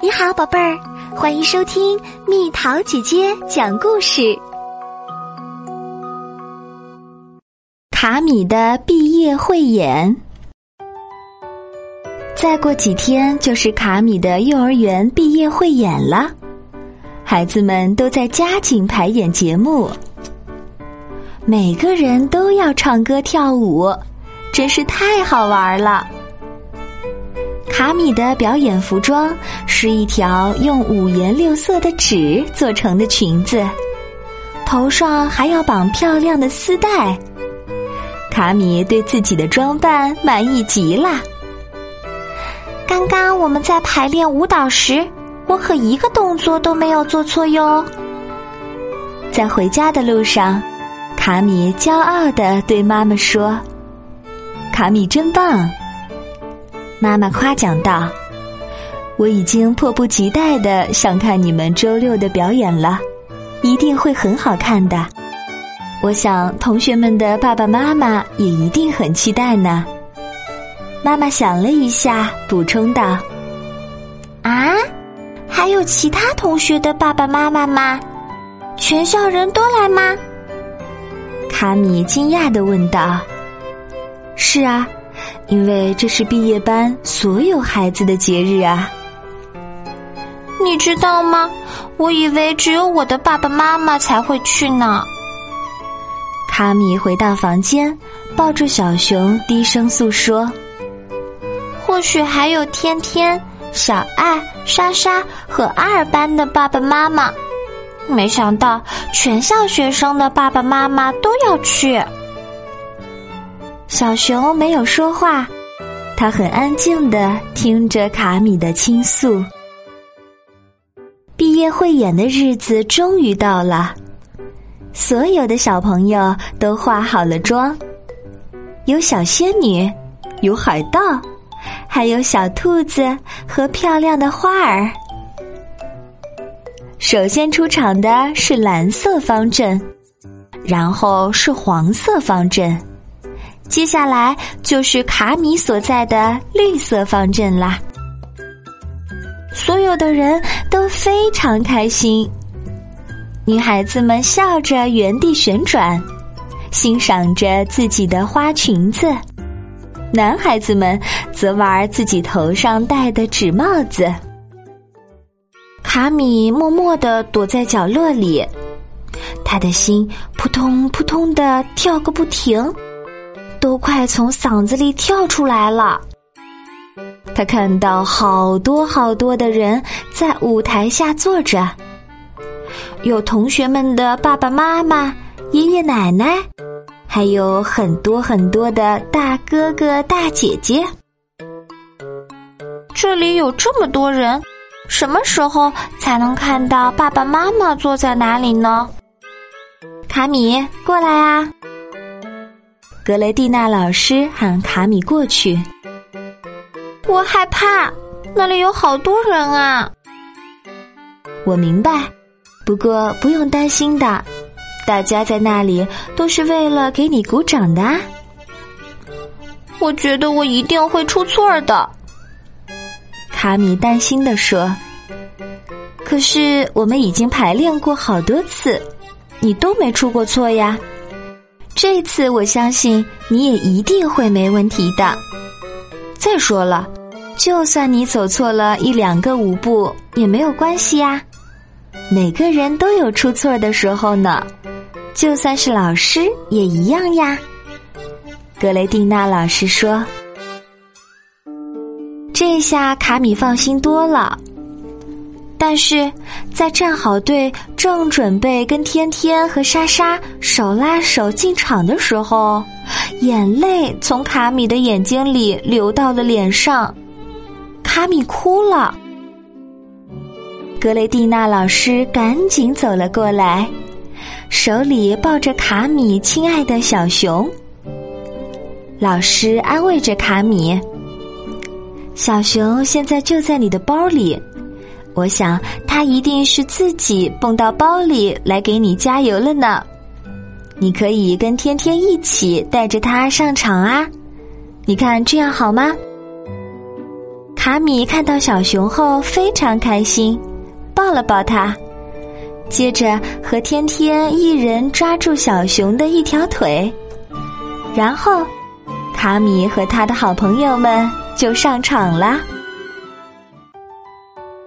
你好，宝贝儿，欢迎收听蜜桃姐姐讲故事。卡米的毕业汇演，再过几天就是卡米的幼儿园毕业汇演了，孩子们都在加紧排演节目，每个人都要唱歌跳舞，真是太好玩了。卡米的表演服装是一条用五颜六色的纸做成的裙子，头上还要绑漂亮的丝带。卡米对自己的装扮满意极了。刚刚我们在排练舞蹈时，我可一个动作都没有做错哟。在回家的路上，卡米骄傲的对妈妈说：“卡米真棒。”妈妈夸奖道：“我已经迫不及待的想看你们周六的表演了，一定会很好看的。我想同学们的爸爸妈妈也一定很期待呢。”妈妈想了一下，补充道：“啊，还有其他同学的爸爸妈妈吗？全校人都来吗？”卡米惊讶的问道：“是啊。”因为这是毕业班所有孩子的节日啊！你知道吗？我以为只有我的爸爸妈妈才会去呢。卡米回到房间，抱住小熊，低声诉说：“或许还有天天、小爱、莎莎和阿尔班的爸爸妈妈。没想到全校学生的爸爸妈妈都要去。”小熊没有说话，他很安静的听着卡米的倾诉。毕业汇演的日子终于到了，所有的小朋友都化好了妆，有小仙女，有海盗，还有小兔子和漂亮的花儿。首先出场的是蓝色方阵，然后是黄色方阵。接下来就是卡米所在的绿色方阵啦。所有的人都非常开心，女孩子们笑着原地旋转，欣赏着自己的花裙子；男孩子们则玩自己头上戴的纸帽子。卡米默默的躲在角落里，他的心扑通扑通的跳个不停。都快从嗓子里跳出来了。他看到好多好多的人在舞台下坐着，有同学们的爸爸妈妈、爷爷奶奶，还有很多很多的大哥哥大姐姐。这里有这么多人，什么时候才能看到爸爸妈妈坐在哪里呢？卡米，过来啊！格雷蒂娜老师喊卡米过去。我害怕，那里有好多人啊。我明白，不过不用担心的，大家在那里都是为了给你鼓掌的。我觉得我一定会出错的，卡米担心的说。可是我们已经排练过好多次，你都没出过错呀。这次我相信你也一定会没问题的。再说了，就算你走错了一两个舞步也没有关系呀。每个人都有出错的时候呢，就算是老师也一样呀。格雷蒂娜老师说：“这下卡米放心多了。”但是在站好队，正准备跟天天和莎莎手拉手进场的时候，眼泪从卡米的眼睛里流到了脸上，卡米哭了。格雷蒂娜老师赶紧走了过来，手里抱着卡米亲爱的小熊。老师安慰着卡米：“小熊现在就在你的包里。”我想他一定是自己蹦到包里来给你加油了呢。你可以跟天天一起带着他上场啊，你看这样好吗？卡米看到小熊后非常开心，抱了抱它，接着和天天一人抓住小熊的一条腿，然后卡米和他的好朋友们就上场了。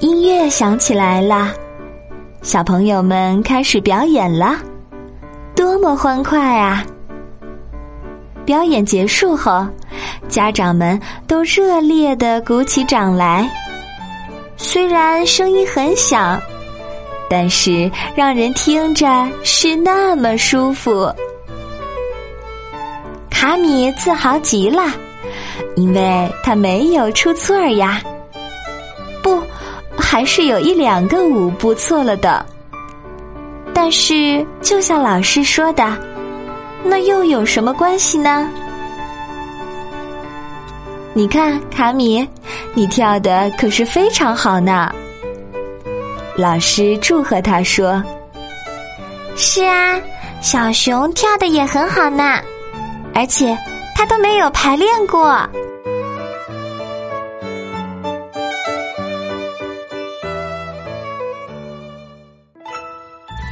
音乐响起来了，小朋友们开始表演了，多么欢快啊！表演结束后，家长们都热烈的鼓起掌来。虽然声音很响，但是让人听着是那么舒服。卡米自豪极了，因为他没有出错呀。还是有一两个舞步错了的。但是，就像老师说的。那又有什么关系呢？你看，卡米，你跳的可是非常好呢。老师祝贺他说：“是啊，小熊跳的也很好呢，而且他都没有排练过。”